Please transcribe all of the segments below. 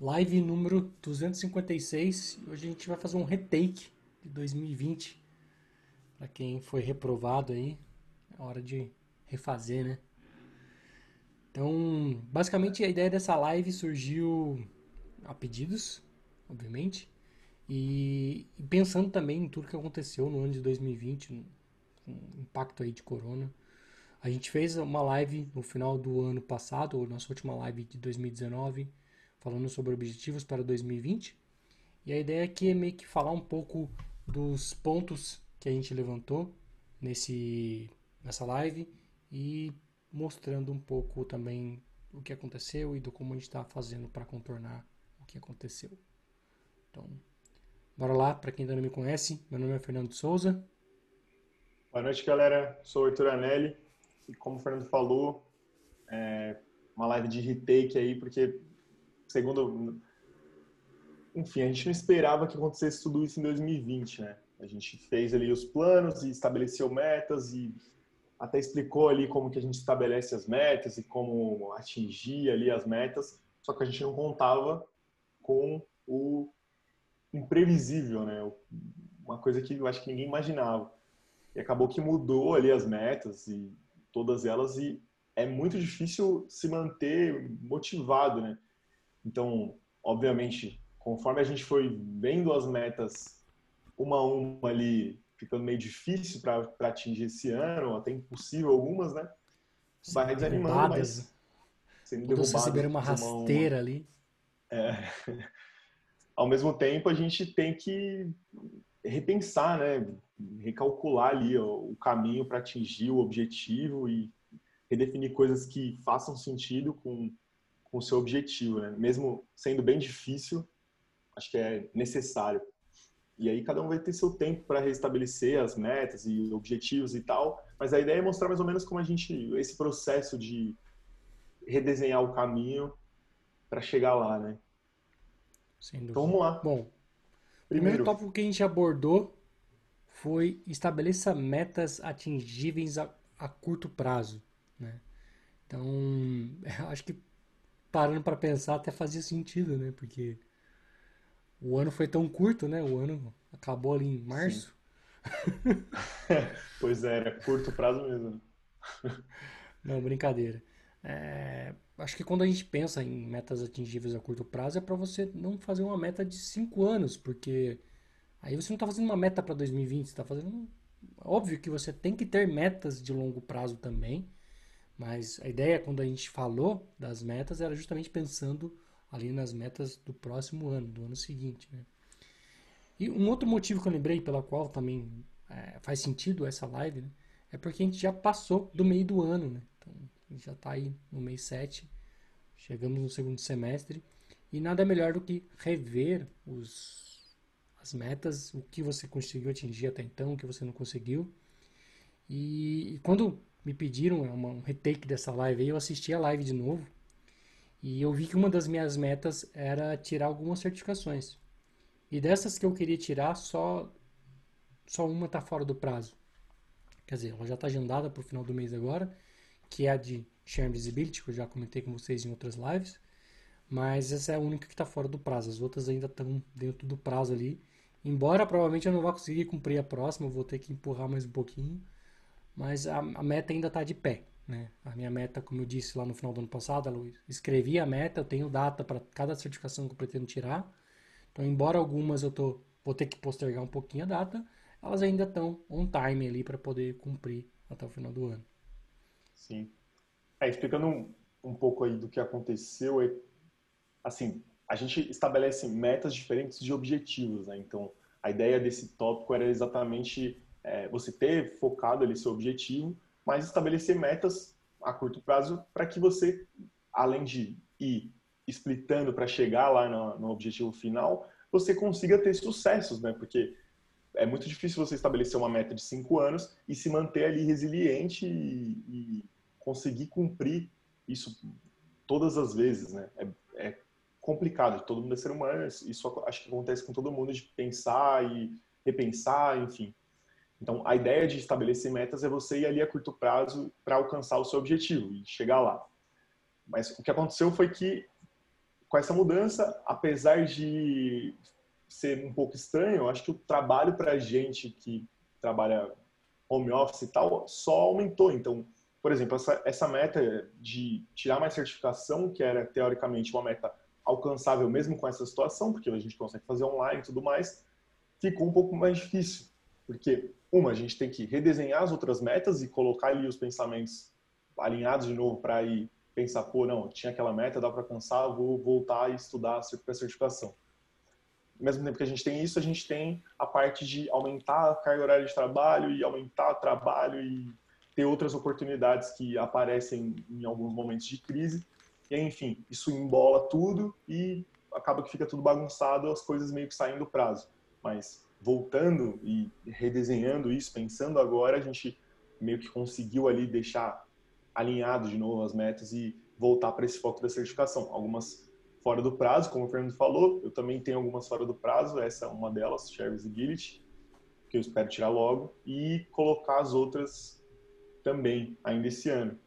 Live número 256. Hoje a gente vai fazer um retake de 2020. Para quem foi reprovado aí, é hora de refazer, né? Então, basicamente a ideia dessa live surgiu a pedidos, obviamente, e, e pensando também em tudo que aconteceu no ano de 2020, com o impacto aí de corona. A gente fez uma live no final do ano passado, ou nossa última live de 2019, falando sobre objetivos para 2020. E a ideia aqui é meio que falar um pouco dos pontos que a gente levantou nesse, nessa live e mostrando um pouco também o que aconteceu e do como a gente está fazendo para contornar o que aconteceu. Então, bora lá, para quem ainda não me conhece, meu nome é Fernando Souza. Boa noite, galera. Sou o Arthur Anelli e como o Fernando falou, é uma live de retake aí, porque segundo enfim, a gente não esperava que acontecesse tudo isso em 2020, né? A gente fez ali os planos e estabeleceu metas e até explicou ali como que a gente estabelece as metas e como atingir ali as metas, só que a gente não contava com o imprevisível, né? Uma coisa que eu acho que ninguém imaginava. E acabou que mudou ali as metas e todas elas e é muito difícil se manter motivado, né? Então, obviamente, conforme a gente foi vendo as metas uma a uma ali ficando meio difícil para atingir esse ano, até impossível algumas, né? Vai desanimando, mas sendo derrubadas. receberam uma rasteira uma... ali. É. Ao mesmo tempo, a gente tem que repensar, né? Recalcular ali ó, o caminho para atingir o objetivo e redefinir coisas que façam sentido com, com o seu objetivo, né? Mesmo sendo bem difícil, acho que é necessário. E aí cada um vai ter seu tempo para restabelecer as metas e objetivos e tal, mas a ideia é mostrar mais ou menos como a gente esse processo de redesenhar o caminho para chegar lá, né? Então vamos lá. Bom, primeiro tópico que a gente abordou foi estabeleça metas atingíveis a, a curto prazo, né? Então, acho que parando para pensar até fazia sentido, né? Porque o ano foi tão curto, né? O ano acabou ali em março. pois é, era curto prazo mesmo. Não, brincadeira. É, acho que quando a gente pensa em metas atingíveis a curto prazo é para você não fazer uma meta de cinco anos, porque aí você não está fazendo uma meta para 2020, você está fazendo. Óbvio que você tem que ter metas de longo prazo também, mas a ideia quando a gente falou das metas era justamente pensando ali nas metas do próximo ano, do ano seguinte. Né? E um outro motivo que eu lembrei pela qual também é, faz sentido essa live, né? é porque a gente já passou do meio do ano, né? Então, a gente já está aí no mês 7, chegamos no segundo semestre, e nada melhor do que rever os, as metas, o que você conseguiu atingir até então, o que você não conseguiu. E, e quando me pediram é uma, um retake dessa live, eu assisti a live de novo, e eu vi que uma das minhas metas era tirar algumas certificações. E dessas que eu queria tirar, só, só uma está fora do prazo. Quer dizer, ela já está agendada para o final do mês agora, que é a de Share Visibility, que eu já comentei com vocês em outras lives. Mas essa é a única que está fora do prazo. As outras ainda estão dentro do prazo ali. Embora provavelmente eu não vá conseguir cumprir a próxima, vou ter que empurrar mais um pouquinho. Mas a, a meta ainda está de pé. Né? A minha meta, como eu disse lá no final do ano passado, eu escrevi a meta, eu tenho data para cada certificação que eu pretendo tirar. Então, embora algumas eu tô, vou ter que postergar um pouquinho a data, elas ainda estão on time ali para poder cumprir até o final do ano. Sim. É, explicando um, um pouco aí do que aconteceu, é, assim, a gente estabelece metas diferentes de objetivos, né? Então, a ideia desse tópico era exatamente é, você ter focado ali seu objetivo mas estabelecer metas a curto prazo para que você, além de ir splitando para chegar lá no, no, objetivo final, você consiga ter sucessos, né? Porque é muito difícil você estabelecer uma meta de cinco anos e se manter ali resiliente e, e conseguir cumprir isso todas as vezes, né? É, é, complicado, todo mundo é ser humano, isso acho que acontece com todo mundo de pensar e repensar, enfim. Então, a ideia de estabelecer metas é você ir ali a curto prazo para alcançar o seu objetivo e chegar lá. Mas o que aconteceu foi que com essa mudança, apesar de ser um pouco estranho, eu acho que o trabalho para a gente que trabalha home office e tal só aumentou. Então, por exemplo, essa, essa meta de tirar mais certificação, que era teoricamente uma meta alcançável mesmo com essa situação, porque a gente consegue fazer online e tudo mais, ficou um pouco mais difícil. Porque, uma, a gente tem que redesenhar as outras metas e colocar ali os pensamentos alinhados de novo para ir pensar, pô, não, tinha aquela meta, dá para alcançar, vou voltar e estudar para certificação. Ao mesmo tempo que a gente tem isso, a gente tem a parte de aumentar a carga horária de trabalho e aumentar o trabalho e ter outras oportunidades que aparecem em alguns momentos de crise. E enfim, isso embola tudo e acaba que fica tudo bagunçado, as coisas meio que saem do prazo. Mas voltando e redesenhando isso, pensando agora, a gente meio que conseguiu ali deixar alinhado de novo as metas e voltar para esse foco da certificação. Algumas fora do prazo, como o Fernando falou, eu também tenho algumas fora do prazo, essa é uma delas, Service e Gillet, que eu espero tirar logo, e colocar as outras também, ainda esse ano.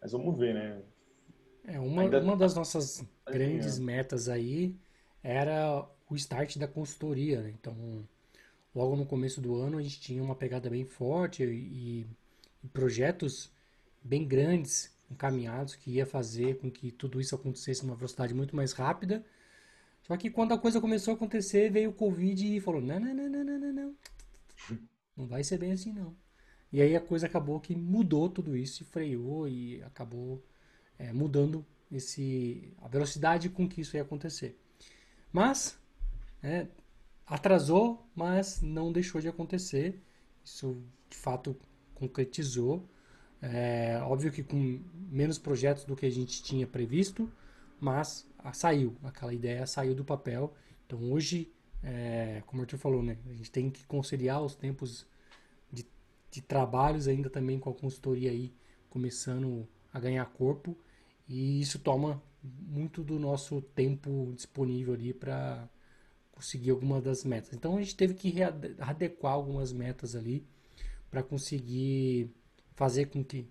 Mas vamos ver, né? É, uma, ainda... uma das nossas grandes metas aí era o start da consultoria, né? Então, logo no começo do ano a gente tinha uma pegada bem forte e, e projetos bem grandes encaminhados que ia fazer com que tudo isso acontecesse numa velocidade muito mais rápida. Só que quando a coisa começou a acontecer, veio o Covid e falou: não, não, não, não, não, não. Não vai ser bem assim, não. E aí a coisa acabou que mudou tudo isso e freou e acabou é, mudando esse, a velocidade com que isso ia acontecer. Mas é, atrasou, mas não deixou de acontecer. Isso de fato concretizou. É, óbvio que com menos projetos do que a gente tinha previsto, mas saiu, aquela ideia saiu do papel. Então hoje, é, como o Arthur falou, né, a gente tem que conciliar os tempos de trabalhos ainda também com a consultoria aí começando a ganhar corpo e isso toma muito do nosso tempo disponível ali para conseguir alguma das metas. Então a gente teve que readequar algumas metas ali para conseguir fazer com que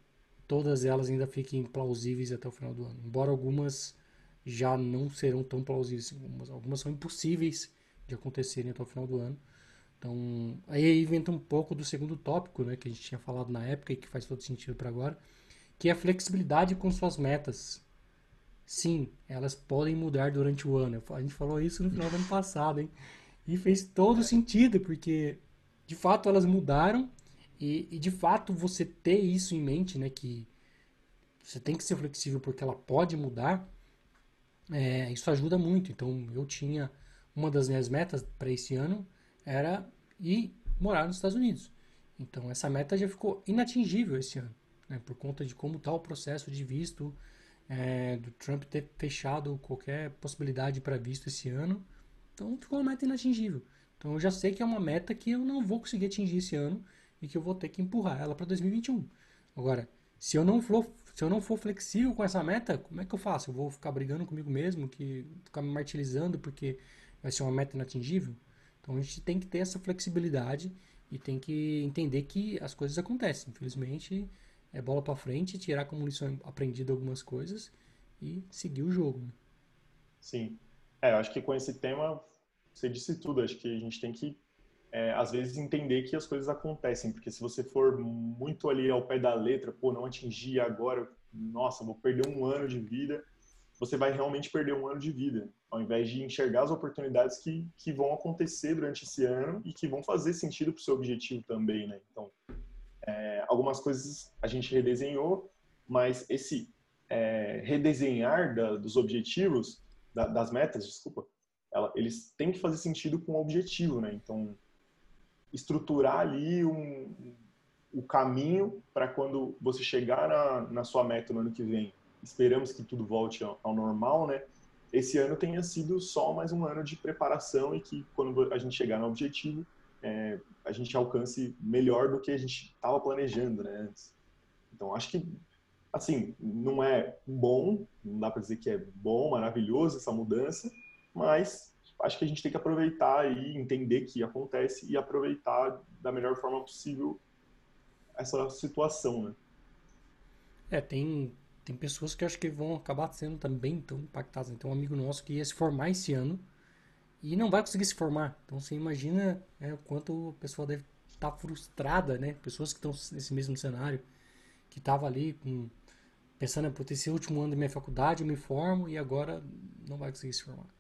todas elas ainda fiquem plausíveis até o final do ano. Embora algumas já não serão tão plausíveis, algumas, algumas são impossíveis de acontecerem até o final do ano. Então, aí inventa um pouco do segundo tópico, né, que a gente tinha falado na época e que faz todo sentido para agora, que é a flexibilidade com suas metas. Sim, elas podem mudar durante o ano. A gente falou isso no final do ano passado, hein? E fez todo sentido, porque de fato elas mudaram e, e de fato você ter isso em mente, né, que você tem que ser flexível porque ela pode mudar, é, isso ajuda muito. Então, eu tinha uma das minhas metas para esse ano era ir morar nos Estados Unidos. Então essa meta já ficou inatingível esse ano, né, por conta de como está o processo de visto, é, do Trump ter fechado qualquer possibilidade para visto esse ano. Então ficou uma meta inatingível. Então eu já sei que é uma meta que eu não vou conseguir atingir esse ano e que eu vou ter que empurrar ela para 2021. Agora, se eu não for se eu não for flexível com essa meta, como é que eu faço? Eu vou ficar brigando comigo mesmo, que ficar me martirizando porque vai ser uma meta inatingível? Então a gente tem que ter essa flexibilidade e tem que entender que as coisas acontecem. Infelizmente, é bola para frente, tirar como lição aprendida algumas coisas e seguir o jogo. Né? Sim. É, eu acho que com esse tema você disse tudo. Acho que a gente tem que, é, às vezes, entender que as coisas acontecem, porque se você for muito ali ao pé da letra, pô, não atingi agora, nossa, vou perder um ano de vida você vai realmente perder um ano de vida, ao invés de enxergar as oportunidades que, que vão acontecer durante esse ano e que vão fazer sentido para o seu objetivo também, né? Então, é, algumas coisas a gente redesenhou, mas esse é, redesenhar da, dos objetivos, da, das metas, desculpa, ela, eles têm que fazer sentido com o objetivo, né? Então, estruturar ali um, o caminho para quando você chegar na, na sua meta no ano que vem, esperamos que tudo volte ao, normal, né? Esse ano tenha sido só mais um ano de preparação e que quando a gente chegar no objetivo, é, a gente alcance melhor do que a gente estava planejando, né? Antes. Então, acho que, assim, não é bom, não dá para dizer que é bom, maravilhoso essa mudança, mas acho que a gente tem que aproveitar e entender que acontece e aproveitar da melhor forma possível essa situação, né? É, tem tem pessoas que acho que vão acabar sendo também tão impactadas. Tem um amigo nosso que ia se formar esse ano e não vai conseguir se formar. Então você imagina né, o quanto a pessoa deve estar tá frustrada, né? Pessoas que estão nesse mesmo cenário, que estava ali com, pensando, por ter esse último ano da minha faculdade, eu me formo e agora não vai conseguir se formar.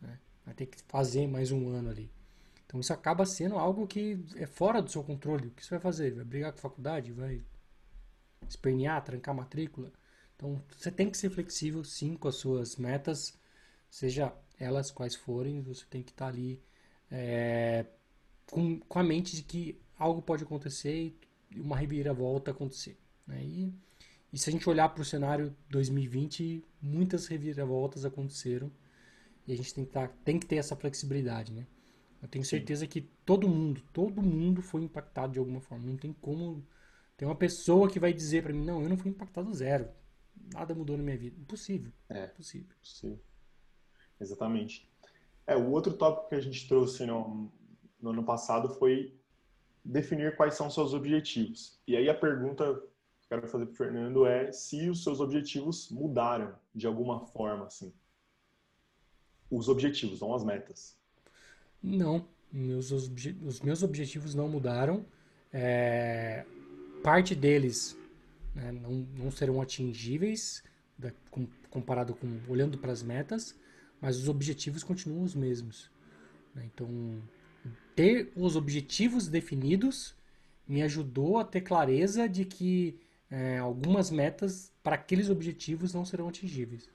Né? Vai ter que fazer mais um ano ali. Então isso acaba sendo algo que é fora do seu controle. O que você vai fazer? Vai brigar com a faculdade? Vai espernear, trancar a matrícula? Então você tem que ser flexível sim com as suas metas, seja elas quais forem, você tem que estar tá ali é, com, com a mente de que algo pode acontecer e uma reviravolta acontecer. Né? E, e se a gente olhar para o cenário 2020, muitas reviravoltas aconteceram e a gente tem que, tá, tem que ter essa flexibilidade. Né? Eu tenho certeza Sim. que todo mundo, todo mundo foi impactado de alguma forma. Não tem como. Tem uma pessoa que vai dizer para mim: não, eu não fui impactado zero. Nada mudou na minha vida. Impossível. É. Impossível. Sim. Exatamente. É, o outro tópico que a gente trouxe no, no ano passado foi definir quais são seus objetivos. E aí a pergunta que eu quero fazer para o Fernando é se os seus objetivos mudaram de alguma forma, assim. Os objetivos, não as metas. Não, meus, os meus objetivos não mudaram. É, parte deles né, não, não serão atingíveis da, com, comparado com olhando para as metas, mas os objetivos continuam os mesmos. Né? Então, ter os objetivos definidos me ajudou a ter clareza de que é, algumas metas para aqueles objetivos não serão atingíveis.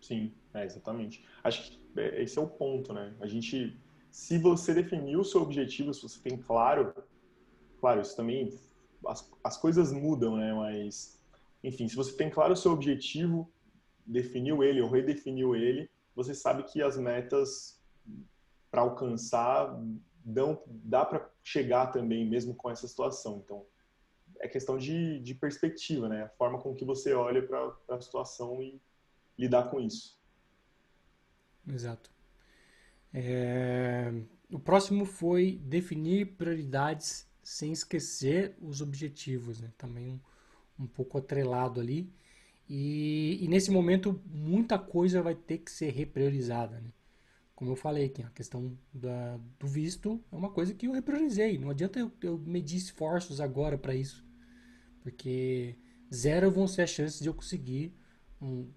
Sim, é, exatamente. Acho que é, esse é o ponto, né? A gente, se você definiu o seu objetivo, se você tem claro, claro, isso também, as, as coisas mudam, né? Mas, enfim, se você tem claro o seu objetivo, definiu ele ou redefiniu ele, você sabe que as metas para alcançar dão, dá para chegar também, mesmo com essa situação. Então, é questão de, de perspectiva, né? A forma com que você olha para a situação e lidar com isso. Exato. É... O próximo foi definir prioridades sem esquecer os objetivos, né? Também um, um pouco atrelado ali. E, e, nesse momento, muita coisa vai ter que ser repriorizada. Né? Como eu falei aqui, a questão da, do visto é uma coisa que eu repriorizei. Não adianta eu, eu medir esforços agora para isso. Porque zero vão ser as chances de eu conseguir um,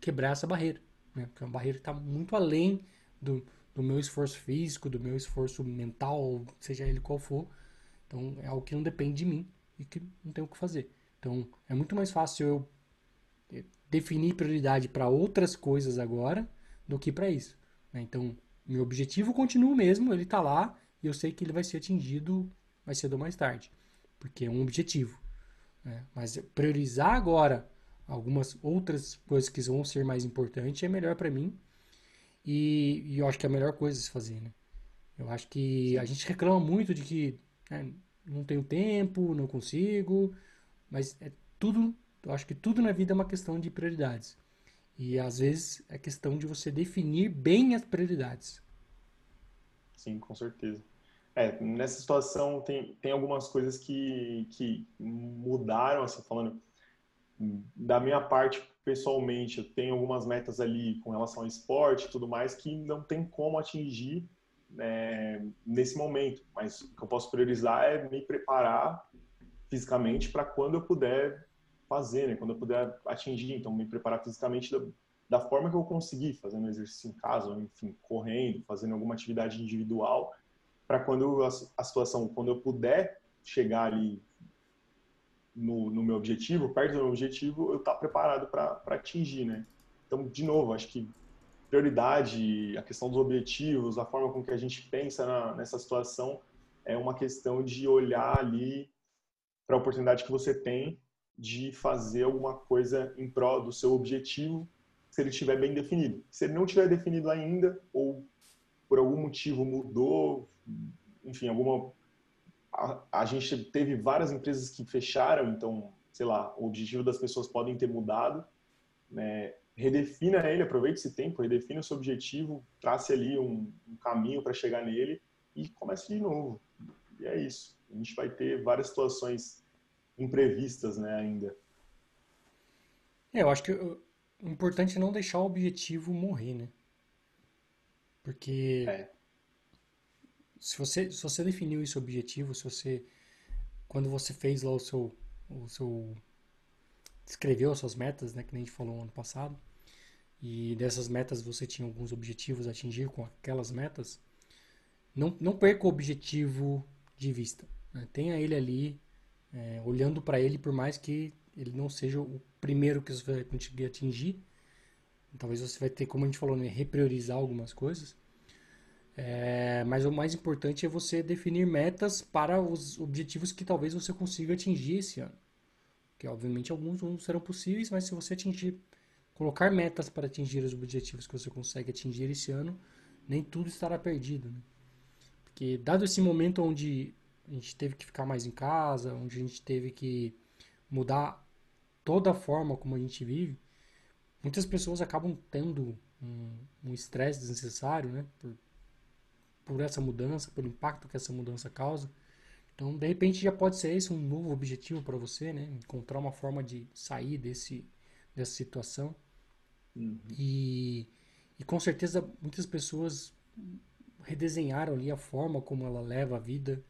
quebrar essa barreira. Né? Porque é uma barreira que está muito além do, do meu esforço físico, do meu esforço mental, seja ele qual for. Então é algo que não depende de mim e que não tenho o que fazer. Então é muito mais fácil eu definir prioridade para outras coisas agora do que para isso. Né? Então, meu objetivo continua o mesmo, ele está lá e eu sei que ele vai ser atingido mais cedo ou mais tarde, porque é um objetivo. Né? Mas priorizar agora algumas outras coisas que vão ser mais importantes é melhor para mim e, e, eu acho que é a melhor coisa a se fazer. Né? Eu acho que a gente reclama muito de que né, não tenho tempo, não consigo, mas é tudo eu acho que tudo na vida é uma questão de prioridades. E às vezes é questão de você definir bem as prioridades. Sim, com certeza. É, nessa situação tem, tem algumas coisas que, que mudaram, assim, falando da minha parte pessoalmente, eu tenho algumas metas ali com relação ao esporte e tudo mais que não tem como atingir né, nesse momento. Mas o que eu posso priorizar é me preparar fisicamente para quando eu puder fazer, né? Quando eu puder atingir, então me preparar fisicamente da, da forma que eu conseguir, fazendo exercício em casa, ou, enfim, correndo, fazendo alguma atividade individual, para quando a, a, situação, quando eu puder chegar ali no, no meu objetivo, perto do meu objetivo, eu estar tá preparado para atingir, né? Então, de novo, acho que prioridade, a questão dos objetivos, a forma com que a gente pensa na, nessa situação é uma questão de olhar ali para a oportunidade que você tem de fazer alguma coisa em prol do seu objetivo, se ele estiver bem definido. Se ele não estiver definido ainda, ou por algum motivo mudou, enfim, alguma. A, a gente teve várias empresas que fecharam, então, sei lá, o objetivo das pessoas podem ter mudado. Né? Redefina ele, aproveite esse tempo, redefina o seu objetivo, trace ali um, um caminho para chegar nele e comece de novo. E é isso. A gente vai ter várias situações imprevistas, né, ainda. É, eu acho que o importante é não deixar o objetivo morrer, né? Porque É, se você, se você definiu esse objetivo, se você, quando você fez lá o seu, o seu, escreveu as suas metas, né, que nem a gente falou ano passado, e dessas metas você tinha alguns objetivos a atingir com aquelas metas, não, não perca o objetivo de vista. né? Tenha ele ali, é, olhando para ele, por mais que ele não seja o primeiro que você vai conseguir atingir. Talvez você vai ter, como a gente falou, né, repriorizar algumas coisas. É, mas o mais importante é você definir metas para os objetivos que talvez você consiga atingir esse ano. Que obviamente alguns não serão possíveis, mas se você atingir, colocar metas para atingir os objetivos que você consegue atingir esse ano, nem tudo estará perdido, né? Porque dado esse momento onde a gente teve que ficar mais em casa, onde a gente teve que mudar toda a forma como a gente vive, muitas pessoas acabam tendo um um estresse desnecessário, né? Por, por essa mudança, pelo impacto que essa mudança causa. Então, de repente, já pode ser esse um novo objetivo para você, né? Encontrar uma forma de sair desse, dessa situação. uhum, E, e com certeza muitas pessoas redesenharam ali a forma como ela leva a vida,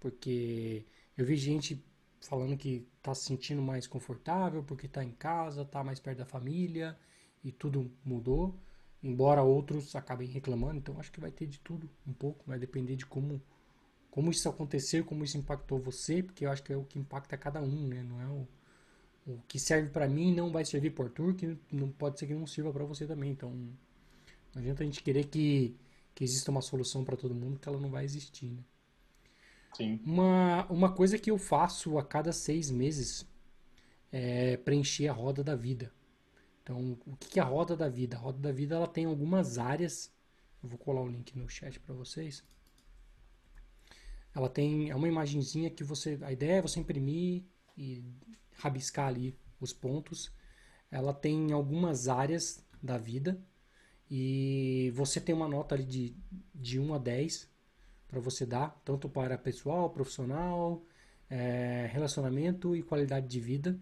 porque eu vi gente falando que está se sentindo mais confortável porque está em casa, está mais perto da família e tudo mudou, embora outros acabem reclamando, então acho que vai ter de tudo um pouco, vai depender de como como isso aconteceu, como isso impactou você, porque eu acho que é o que impacta cada um, né? Não é o, o que serve para mim não vai servir para Arthur, que não pode ser que não sirva para você também. Então, não adianta a gente querer que, que exista uma solução para todo mundo, que ela não vai existir, né? Sim, Uma, uma coisa que eu faço a cada seis meses é preencher a roda da vida. Então, o que é a roda da vida? A roda da vida ela tem algumas áreas. Eu vou colar o link no chat para vocês. Ela tem é uma imagenzinha que você, a ideia é você imprimir e rabiscar ali os pontos. Ela tem algumas áreas da vida e você tem uma nota ali de, de um a 10 para você dar, tanto para pessoal, profissional, eh, relacionamento e qualidade de vida.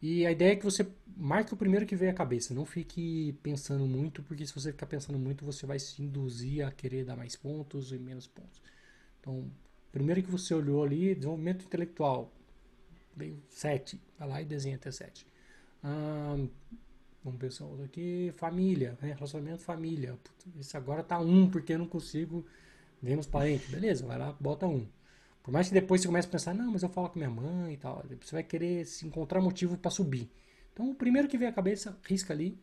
E a ideia é que você marque o primeiro que veio à cabeça, não fique pensando muito, porque se você ficar pensando muito, você vai se induzir a querer dar mais pontos e menos pontos. Então, primeiro que você olhou ali, desenvolvimento intelectual, veio 7, vai lá e desenha até 7. Ah, vamos pensar outro aqui, família, né? relacionamento família. Esse agora tá um porque eu não consigo ver nos parentes. Beleza, vai lá, bota um. Por mais que depois você comece a pensar, não, mas eu falo com minha mãe e tal. Você vai querer se encontrar motivo para subir. Então, o primeiro que vem à cabeça, risca ali.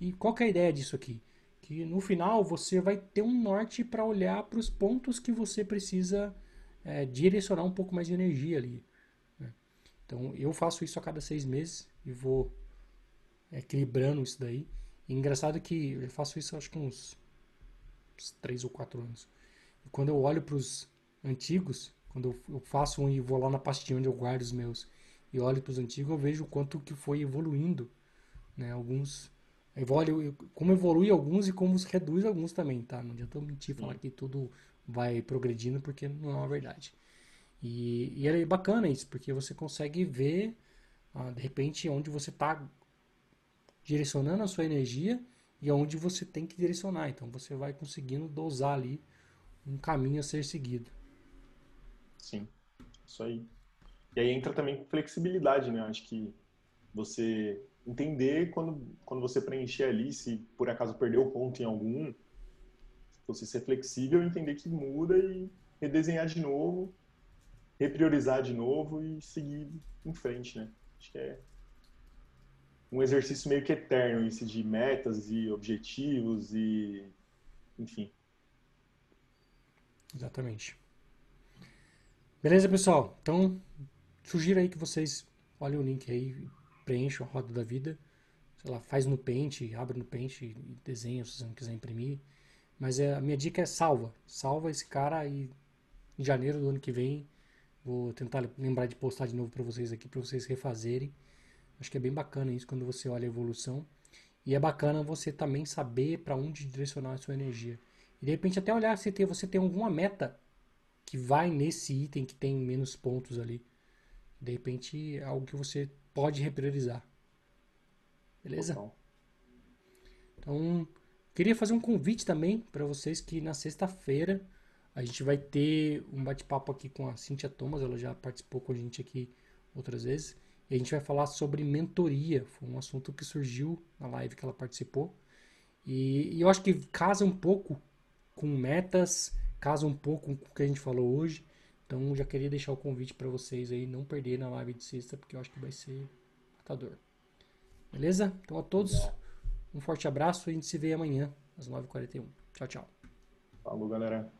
E qual que é a ideia disso aqui? Que no final você vai ter um norte para olhar para os pontos que você precisa é, direcionar um pouco mais de energia ali. né? Então, eu faço isso a cada seis meses e vou equilibrando isso daí. E engraçado que eu faço isso acho que uns, uns três ou quatro anos. Quando eu olho para os antigos, quando eu, faço um e vou lá na pastinha onde eu guardo os meus e olho para os antigos, eu vejo o quanto que foi evoluindo, né? Alguns evolu como evolui alguns e como se reduz alguns também, tá? Não adianta eu mentir falar que tudo vai progredindo porque não é uma verdade. E, e é bacana isso, porque você consegue ver, ah, de repente, onde você está direcionando a sua energia e aonde você tem que direcionar. Então você vai conseguindo dosar ali um caminho a ser seguido. sim, isso aí. E aí entra também flexibilidade, né? Acho que você entender quando, quando você preencher ali, se por acaso perdeu ponto em algum, você ser flexível, entender que muda e redesenhar de novo, repriorizar de novo e seguir em frente, né? Acho que é um exercício meio que eterno, esse de metas e objetivos e, enfim. Exatamente. Beleza, pessoal? Então, sugiro aí que vocês olhem o link aí, preencham a roda da vida. Sei lá, faz no Paint, abre no Paint e desenha se você não quiser imprimir. Mas é, a minha dica é salva. Salva esse cara e em janeiro do ano que vem vou tentar lembrar de postar de novo para vocês aqui, para vocês refazerem. Acho que é bem bacana isso quando você olha a evolução. E é bacana você também saber para onde direcionar a sua energia. E de repente até olhar se tem, você tem alguma meta que vai nesse item que tem menos pontos ali. De repente é algo que você pode repriorizar. Beleza? Então, queria fazer um convite também para vocês que na sexta-feira a gente vai ter um bate-papo aqui com a Cintia Thomas, ela já participou com a gente aqui outras vezes. E a gente vai falar sobre mentoria. Foi um assunto que surgiu na live que ela participou. E, e eu acho que casa um pouco com metas, casa um pouco com o que a gente falou hoje. Então já queria deixar o convite para vocês aí não perder na live de sexta, porque eu acho que vai ser matador. Beleza? Então a todos, um forte abraço e a gente se vê amanhã às 9h41. Tchau, tchau. Falou, galera.